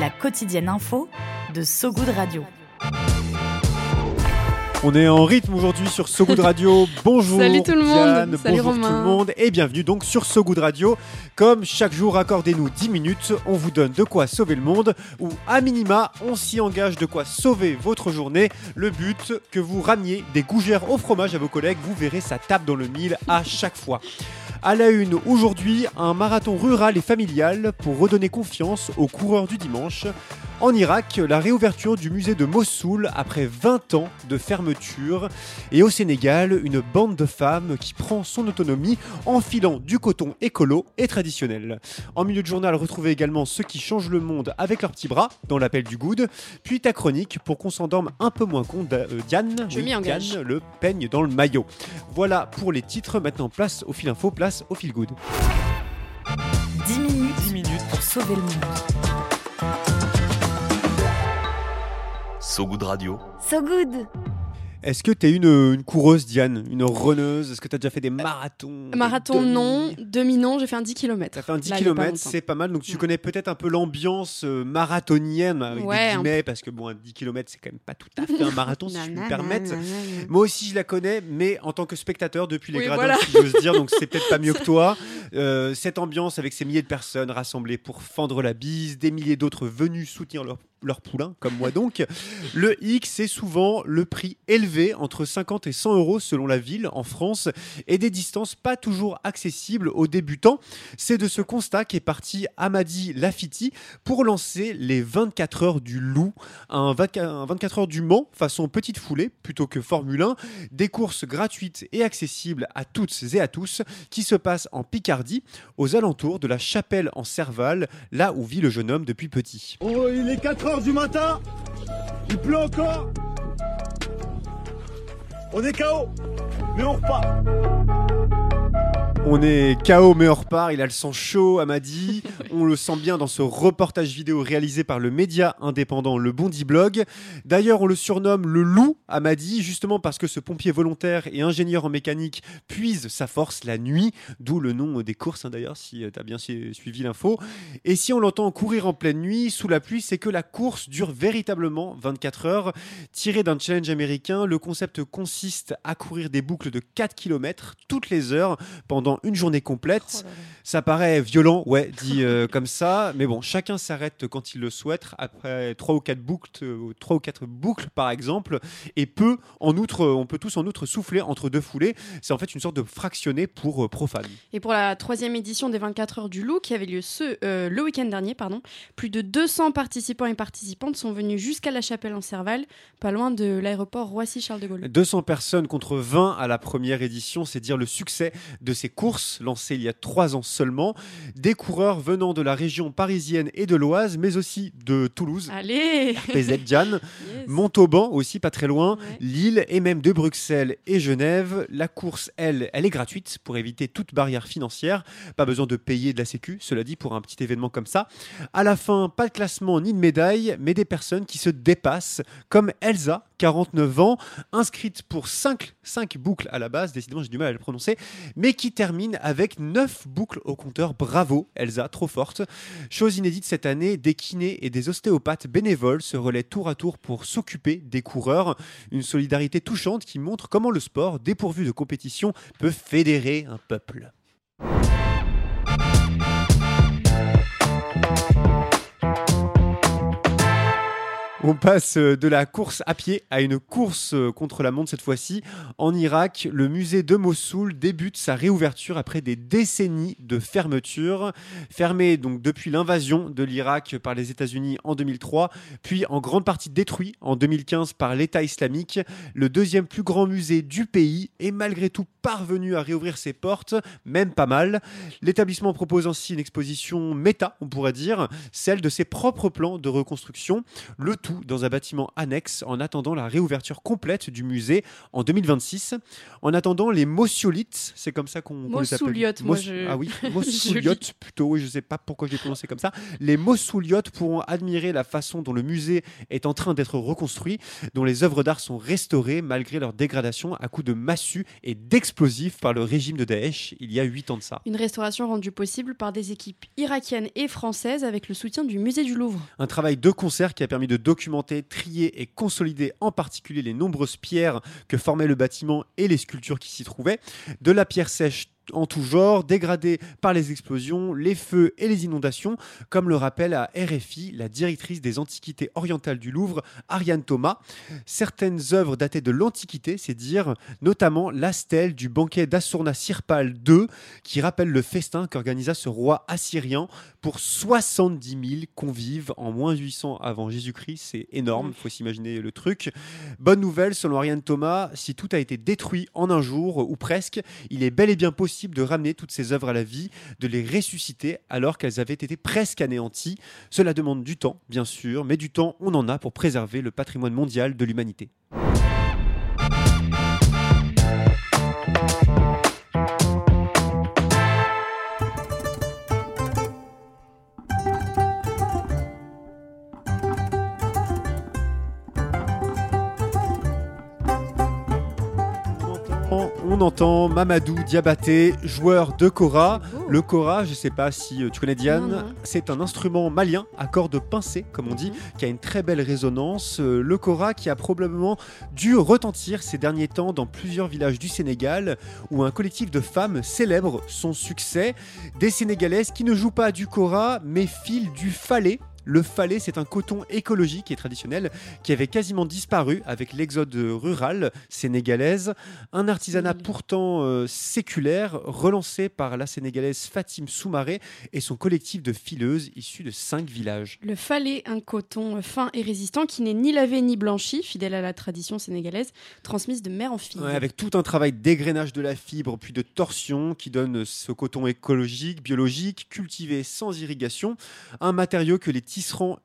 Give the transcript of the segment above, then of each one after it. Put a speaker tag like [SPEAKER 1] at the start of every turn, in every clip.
[SPEAKER 1] La quotidienne info de So Good Radio.
[SPEAKER 2] On est en rythme aujourd'hui sur So Good Radio. Bonjour
[SPEAKER 3] Salut tout le monde.
[SPEAKER 2] Diane,
[SPEAKER 3] Salut
[SPEAKER 2] bonjour
[SPEAKER 3] Romain.
[SPEAKER 2] tout le monde et bienvenue donc sur So Good Radio. Comme chaque jour, accordez-nous 10 minutes, on vous donne de quoi sauver le monde ou à minima, on s'y engage de quoi sauver votre journée. Le but, que vous ramiez des gougères au fromage à vos collègues, vous verrez ça tape dans le mille à chaque fois. À la une, aujourd'hui, un marathon rural et familial pour redonner confiance aux coureurs du dimanche. En Irak, la réouverture du musée de Mossoul après 20 ans de fermeture. Et au Sénégal, une bande de femmes qui prend son autonomie en filant du coton écolo et traditionnel. En milieu de journal, retrouvez également ceux qui changent le monde avec leurs petits bras dans l'appel du good. Puis ta chronique pour qu'on s'endorme un peu moins con, euh, Diane.
[SPEAKER 3] Je m'y engage.
[SPEAKER 2] Diane, le peigne dans le maillot. Voilà pour les titres. Maintenant, place au fil info, place au fil good.
[SPEAKER 1] 10 minutes, minutes pour sauver le monde.
[SPEAKER 4] So Good Radio.
[SPEAKER 1] So Good
[SPEAKER 2] Est-ce que tu es une, une coureuse, Diane? Une runneuse Est-ce que tu as déjà fait des marathons? Des
[SPEAKER 3] Marathon,
[SPEAKER 2] demi
[SPEAKER 3] non. Demi, non. J'ai fait un 10 km.
[SPEAKER 2] Ça fait un 10 km, c'est pas mal. Donc tu
[SPEAKER 3] Ouais.
[SPEAKER 2] connais peut-être un peu l'ambiance euh, marathonienne avec
[SPEAKER 3] Ouais,
[SPEAKER 2] des
[SPEAKER 3] un
[SPEAKER 2] guillemets, parce que bon, un 10 km, c'est quand même pas tout à fait un marathon, si je me permettre. Moi aussi, je la connais, mais en tant que spectateur depuis les
[SPEAKER 3] Oui,
[SPEAKER 2] gradins,
[SPEAKER 3] voilà.
[SPEAKER 2] si j'ose dire, donc c'est peut-être pas mieux que toi. Euh, cette ambiance avec ces milliers de personnes rassemblées pour fendre la bise, des milliers d'autres venus soutenir leur, leur poulain, comme moi donc. Le X, c'est souvent le prix élevé, entre 50 et 100 euros selon la ville en France, et des distances pas toujours accessibles aux débutants. C'est de ce constat qu'est parti Amadi Lafiti pour lancer les 24 heures du loup, un 20 un 24 heures du Mans façon petite foulée plutôt que Formule 1, des courses gratuites et accessibles à toutes et à tous qui se passent en Picardie, aux alentours de la chapelle en Serval, là où vit le jeune homme depuis petit.
[SPEAKER 5] Oh, il est 4h du matin. Il pleut encore. On est KO. Mais on repart.
[SPEAKER 2] On est KO mais on repart, il a le sang chaud, Amadi. On le sent bien dans ce reportage vidéo réalisé par le média indépendant Le Bondi Blog. D'ailleurs, on le surnomme le loup, Amadi, justement parce que ce pompier volontaire et ingénieur en mécanique puise sa force la nuit, d'où le nom des courses, hein, d'ailleurs, si tu as bien su- suivi l'info. Et si on l'entend courir en pleine nuit, sous la pluie, c'est que la course dure véritablement 24 heures. Tiré d'un challenge américain, le concept consiste à courir des boucles de 4 km toutes les heures pendant une journée complète.
[SPEAKER 3] Oh.
[SPEAKER 2] Ça paraît violent, ouais, dit euh, comme ça, mais bon, chacun s'arrête quand il le souhaite après trois ou quatre boucles, euh, trois ou quatre boucles par exemple, et peut en outre, on peut tous en outre souffler entre deux foulées. C'est en fait une sorte de fractionné pour euh, profanes.
[SPEAKER 3] Et pour la troisième édition des 24 heures du loup, qui avait lieu ce, euh, le week-end dernier, pardon, plus de 200 participants et participantes sont venus jusqu'à la chapelle en Serval, pas loin de l'aéroport Roissy-Charles de Gaulle.
[SPEAKER 2] 200 personnes contre 20 à la première édition, c'est dire le succès de ces courses lancées il y a trois ans seulement. Des coureurs venant de la région parisienne et de l'Oise, mais aussi de Toulouse,
[SPEAKER 3] Allez
[SPEAKER 2] PZ Diane. Montauban aussi, pas très loin,
[SPEAKER 3] Ouais.
[SPEAKER 2] Lille et même de Bruxelles et Genève. La course, elle, elle est gratuite pour éviter toute barrière financière. Pas besoin de payer de la sécu, cela dit, pour un petit événement comme ça. À la fin, pas de classement ni de médaille, mais des personnes qui se dépassent, comme Elsa, 49 ans, inscrite pour 5, boucles à la base, décidément j'ai du mal à le prononcer, mais qui termine avec 9 boucles au compteur. Bravo Elsa, trop forte. Chose inédite cette année, des kinés et des ostéopathes bénévoles se relaient tour à tour pour s'occuper des coureurs. Une solidarité touchante qui montre comment le sport, dépourvu de compétition, peut fédérer un peuple. On passe euh, de la course à pied à une course euh, contre la montre cette fois-ci. En Irak, le musée de Mossoul débute sa réouverture après des décennies de fermeture. Fermé donc depuis l'invasion de l'Irak par les États-Unis en 2003, puis en grande partie détruit en 2015 par l'État islamique, le deuxième plus grand musée du pays est malgré tout parvenu à réouvrir ses portes, même pas mal. L'établissement propose ainsi une exposition méta, on pourrait dire, celle de ses propres plans de reconstruction, dans un bâtiment annexe en attendant la réouverture complète du musée en 2026. En attendant, les mossiolites, c'est comme ça qu'on les appelle.
[SPEAKER 3] Mossouliotes, moi, je-
[SPEAKER 2] Ah oui,
[SPEAKER 3] je
[SPEAKER 2] mossouiliotes plutôt, je sais pas pourquoi j'ai prononcé comme ça. Les mossouiliotes pourront admirer la façon dont le musée est en train d'être reconstruit, dont les œuvres d'art sont restaurées malgré leur dégradation à coups de massues et d'explosifs par le régime de Daesh il y a 8 ans de ça.
[SPEAKER 3] Une restauration rendue possible par des équipes irakiennes et françaises avec le soutien du musée du Louvre.
[SPEAKER 2] Un travail de concert qui a permis de documenter, trier et consolider en particulier les nombreuses pierres que formait le bâtiment et les sculptures qui s'y trouvaient. De la pierre sèche en tout genre, dégradée par les explosions, les feux et les inondations, comme le rappelle à RFI la directrice des Antiquités orientales du Louvre, Ariane Thomas. Certaines œuvres dataient de l'Antiquité, c'est dire, notamment la stèle du banquet d'Assurna-Sirpal II, qui rappelle le festin qu'organisa ce roi assyrien pour 70 000 convives en moins 800 avant Jésus-Christ. C'est énorme, il faut s'imaginer le truc. Bonne nouvelle, selon Ariane Thomas, si tout a été détruit en un jour, ou presque, il est bel et bien possible de ramener toutes ces œuvres à la vie, de les ressusciter alors qu'elles avaient été presque anéanties. Cela demande du temps, bien sûr, mais du temps, on en a pour préserver le patrimoine mondial de l'humanité. On entend- On entend Mamadou Diabaté, joueur de kora.
[SPEAKER 3] beau.
[SPEAKER 2] Le kora, je ne sais pas si euh, tu connais Diane, c'est un instrument malien à cordes pincées, comme on dit,
[SPEAKER 3] Mhm.
[SPEAKER 2] qui a une très belle résonance. Euh, Le kora qui a probablement dû retentir ces derniers temps dans plusieurs villages du Sénégal, où un collectif de femmes célèbre son succès. Des Sénégalaises qui ne jouent pas du kora, mais filent du falais. Le falais, c'est un coton écologique et traditionnel qui avait quasiment disparu avec l'exode rural sénégalaise. Un artisanat pourtant euh, séculaire, relancé par la sénégalaise Fatim Soumaré et son collectif de fileuses issus de cinq villages.
[SPEAKER 3] Le falais, un coton fin et résistant qui n'est ni lavé ni blanchi, fidèle à la tradition sénégalaise, transmise de mère en fille.
[SPEAKER 2] Ouais, avec tout un travail d'égrenage de la fibre, puis de torsion qui donne ce coton écologique, biologique, cultivé sans irrigation, un matériau que les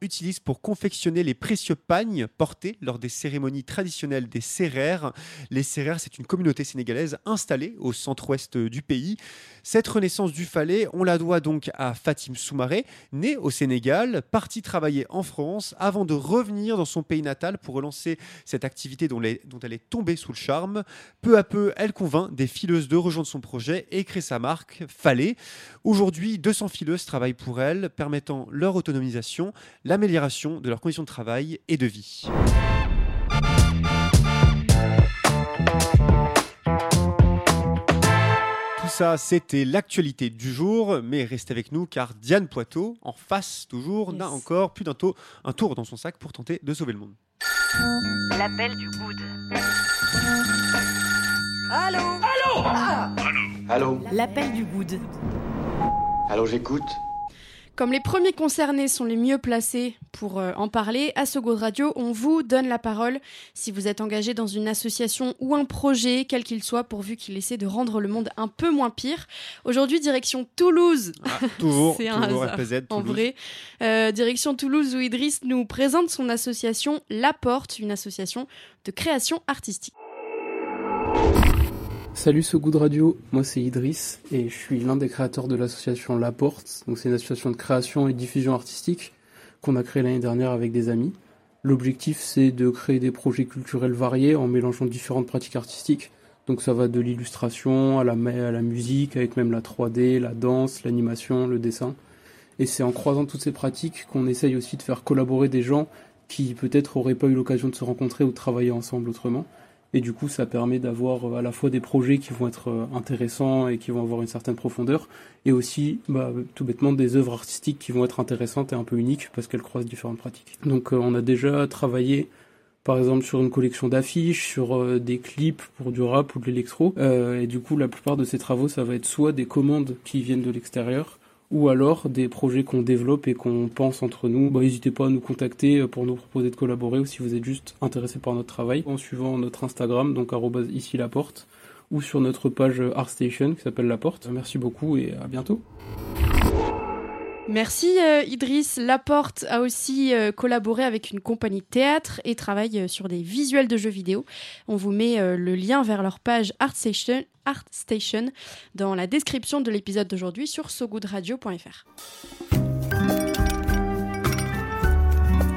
[SPEAKER 2] utilisent pour confectionner les précieux pagnes portés lors des cérémonies traditionnelles des Sérères. Les Sérères, c'est une communauté sénégalaise installée au centre-ouest du pays. Cette renaissance du falais, on la doit donc à Fatim Soumaré, née au Sénégal, partie travailler en France avant de revenir dans son pays natal pour relancer cette activité dont elle est tombée sous le charme. Peu à peu, elle convainc des fileuses de rejoindre son projet et crée sa marque, Falais. Aujourd'hui, 200 fileuses travaillent pour elle, permettant leur autonomisation, l'amélioration de leurs conditions de travail et de vie. Tout ça, c'était l'actualité du jour, mais restez avec nous car Diane Poitot, en face toujours, n'a encore plus d'un tour, un tour dans son sac pour tenter de sauver le monde.
[SPEAKER 1] L'appel du good.
[SPEAKER 6] Allô?
[SPEAKER 1] L'appel du good.
[SPEAKER 6] Allô, j'écoute
[SPEAKER 3] Comme les premiers concernés sont les mieux placés pour euh, en parler, à Sogo Radio, on vous donne la parole si vous êtes engagé dans une association ou un projet, quel qu'il soit, pourvu qu'il essaie de rendre le monde un peu moins pire. Aujourd'hui, direction Toulouse.
[SPEAKER 2] Ah, toujours,
[SPEAKER 3] C'est un
[SPEAKER 2] toujours
[SPEAKER 3] hasard,
[SPEAKER 2] RPZ,
[SPEAKER 3] En vrai, Euh, direction Toulouse où Idriss nous présente son association La Porte, une association de création artistique.
[SPEAKER 7] Salut So Good Radio, moi c'est Idriss et je suis l'un des créateurs de l'association La Porte. C'est une association de création et diffusion artistique qu'on a créée l'année dernière avec des amis. L'objectif c'est de créer des projets culturels variés en mélangeant différentes pratiques artistiques. Donc ça va de l'illustration à la, à la musique, avec même la 3D, la danse, l'animation, le dessin. Et c'est en croisant toutes ces pratiques qu'on essaye aussi de faire collaborer des gens qui peut-être auraient pas eu l'occasion de se rencontrer ou de travailler ensemble autrement. Et du coup, ça permet d'avoir euh, à la fois des projets qui vont être euh, intéressants et qui vont avoir une certaine profondeur, et aussi, bah, tout bêtement, des œuvres artistiques qui vont être intéressantes et un peu uniques parce qu'elles croisent différentes pratiques. Donc, on a déjà travaillé par exemple sur une collection d'affiches, sur des clips pour du rap ou de l'électro. et du coup, la plupart de ces travaux, ça va être soit des commandes qui viennent de l'extérieur, ou alors des projets qu'on développe et qu'on pense entre nous, bah, n'hésitez pas à nous contacter pour nous proposer de collaborer ou si vous êtes juste intéressé par notre travail en suivant notre Instagram, donc ici la porte, ou sur notre page ArtStation qui s'appelle La Porte. Merci beaucoup et à bientôt.
[SPEAKER 3] Merci euh, Idriss. Laporte a aussi euh, collaboré avec une compagnie de théâtre et travaille euh, sur des visuels de jeux vidéo. On vous met le lien vers leur page ArtStation, ArtStation dans la description de l'épisode d'aujourd'hui sur sogoodradio.fr.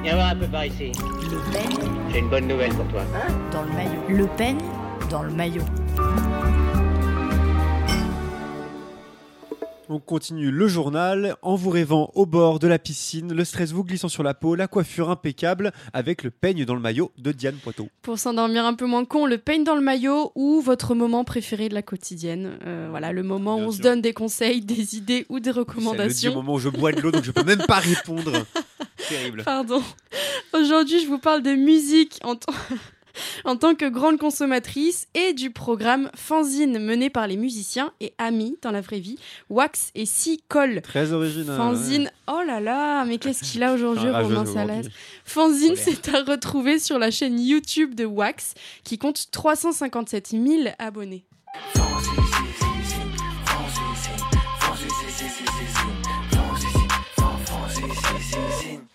[SPEAKER 8] Viens voir un peu par ici.
[SPEAKER 1] Le peigne
[SPEAKER 8] J'ai une bonne nouvelle pour toi.
[SPEAKER 1] dans le maillot. Le peigne dans le maillot.
[SPEAKER 2] On continue le journal en vous rêvant au bord de la piscine, le stress vous glissant sur la peau, la coiffure impeccable avec le peigne dans le maillot de Diane Poitot.
[SPEAKER 3] Pour s'endormir un peu moins con, le peigne dans le maillot ou votre moment préféré de la quotidienne. Euh, voilà, le moment
[SPEAKER 2] Bien
[SPEAKER 3] où on se donne des conseils, des idées ou des
[SPEAKER 2] C'est le
[SPEAKER 3] recommandations.
[SPEAKER 2] moment où je bois de l'eau donc je peux même pas répondre. Terrible.
[SPEAKER 3] Pardon. Aujourd'hui, je vous parle de musique en, tant- en tant que grande consommatrice et du programme Fanzine mené par les musiciens et amis dans la vraie vie, Wax et Si Cole.
[SPEAKER 2] Très original.
[SPEAKER 3] Fanzine, oh là là, mais qu'est-ce qu'il a aujourd'hui,
[SPEAKER 2] rageux
[SPEAKER 3] Romain. Salas Fanzine, c'est à retrouver sur la chaîne YouTube de Wax, qui compte 357 000 abonnés.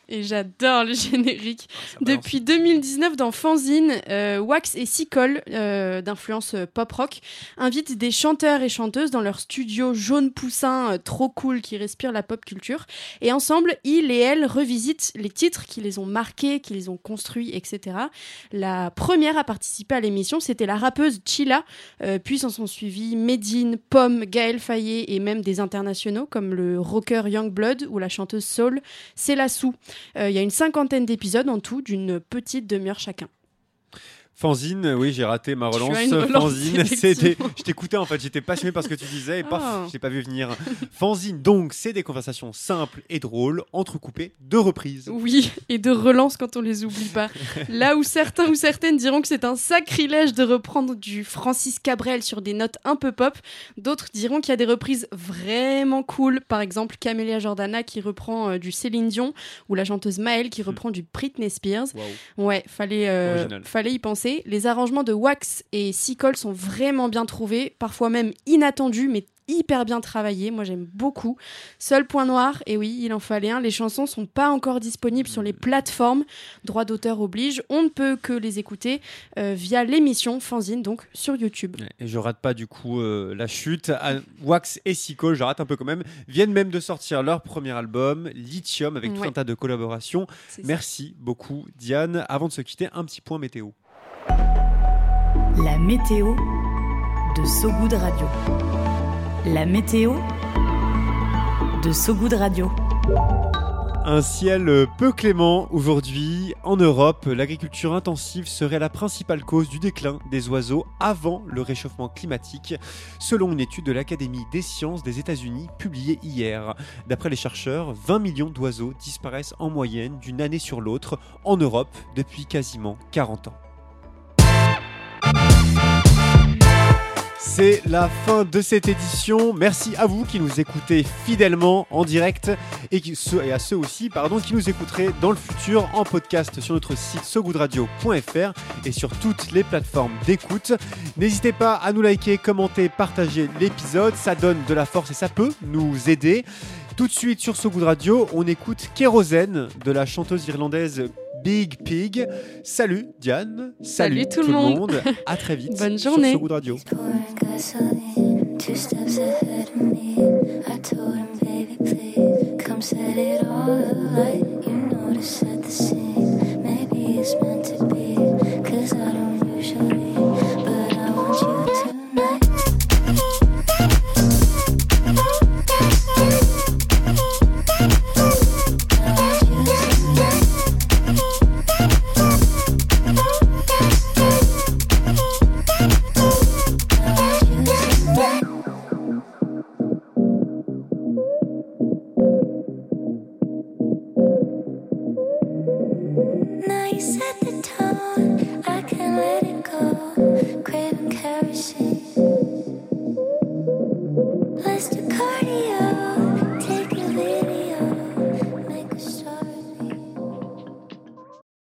[SPEAKER 3] Et j'adore le générique. Depuis 2019, dans Fanzine, euh, Wax et Sicole, euh, d'influence euh, pop-rock, invitent des chanteurs et chanteuses dans leur studio jaune poussin euh, trop cool qui respire la pop culture. Et ensemble, ils et elles revisitent les titres qui les ont marqués, qui les ont construits, etc. La première à participer à l'émission, c'était la rappeuse Chila, euh, puis s'en sont suivis Medine, Pomme, Gaël Fayet et même des internationaux comme le rocker Youngblood ou la chanteuse soul Sou. Euh, Il y a une cinquantaine d'épisodes en tout, d'une petite demi-heure chacun.
[SPEAKER 2] Fanzine, oui, j'ai raté ma relance. Fanzine, c'était. Je t'écoutais en fait, j'étais passionné par ce que tu disais et paf,
[SPEAKER 3] Ah.
[SPEAKER 2] je t'ai pas vu venir. Fanzine, donc, c'est des conversations simples et drôles, entrecoupées de reprises.
[SPEAKER 3] Oui, et de relance quand on les oublie pas. Là où certains ou certaines diront que c'est un sacrilège de reprendre du Francis Cabrel sur des notes un peu pop, d'autres diront qu'il y a des reprises vraiment cool. Par exemple, Camélia Jordana qui reprend euh, du Céline Dion ou la chanteuse Maëlle qui reprend du Britney Spears. Ouais, fallait, euh, fallait y penser. Les arrangements de Wax et Sicole sont vraiment bien trouvés, parfois même inattendus, mais hyper bien travaillés. Moi, j'aime beaucoup. Seul point noir, et oui, il en fallait un, les chansons sont pas encore disponibles sur les plateformes. Droit d'auteur oblige. On ne peut que les écouter euh, via l'émission Fanzine, donc sur YouTube.
[SPEAKER 2] Et je rate pas du coup euh, la chute. Ah, Wax et Sicko, je rate un peu quand même, viennent même de sortir leur premier album, Lithium, avec tout
[SPEAKER 3] Ouais.
[SPEAKER 2] un tas de collaborations.
[SPEAKER 3] Ça.
[SPEAKER 2] Merci beaucoup, Diane. Avant de se quitter, un petit point météo.
[SPEAKER 1] La météo de Sogoud Radio. La météo de Sogoud Radio.
[SPEAKER 2] Un ciel peu clément aujourd'hui. En Europe, l'agriculture intensive serait la principale cause du déclin des oiseaux avant le réchauffement climatique, selon une étude de l'Académie des sciences des États-Unis publiée hier. D'après les chercheurs, 20 millions d'oiseaux disparaissent en moyenne d'une année sur l'autre en Europe depuis quasiment 40 ans. C'est la fin de cette édition. Merci à vous qui nous écoutez fidèlement en direct et, à ceux aussi qui nous écouteraient dans le futur en podcast sur notre site sogoodradio.fr et sur toutes les plateformes d'écoute. N'hésitez pas à nous liker, commenter, partager l'épisode. Ça donne de la force et ça peut nous aider. Tout de suite sur So Good Radio, on écoute Kérosène de la chanteuse irlandaise Big Pig. Salut Diane.
[SPEAKER 3] Salut tout le monde.
[SPEAKER 2] À très vite.
[SPEAKER 3] Bonne
[SPEAKER 2] sur
[SPEAKER 3] journée.
[SPEAKER 2] So Good Radio.
[SPEAKER 9] set it all alight. You the.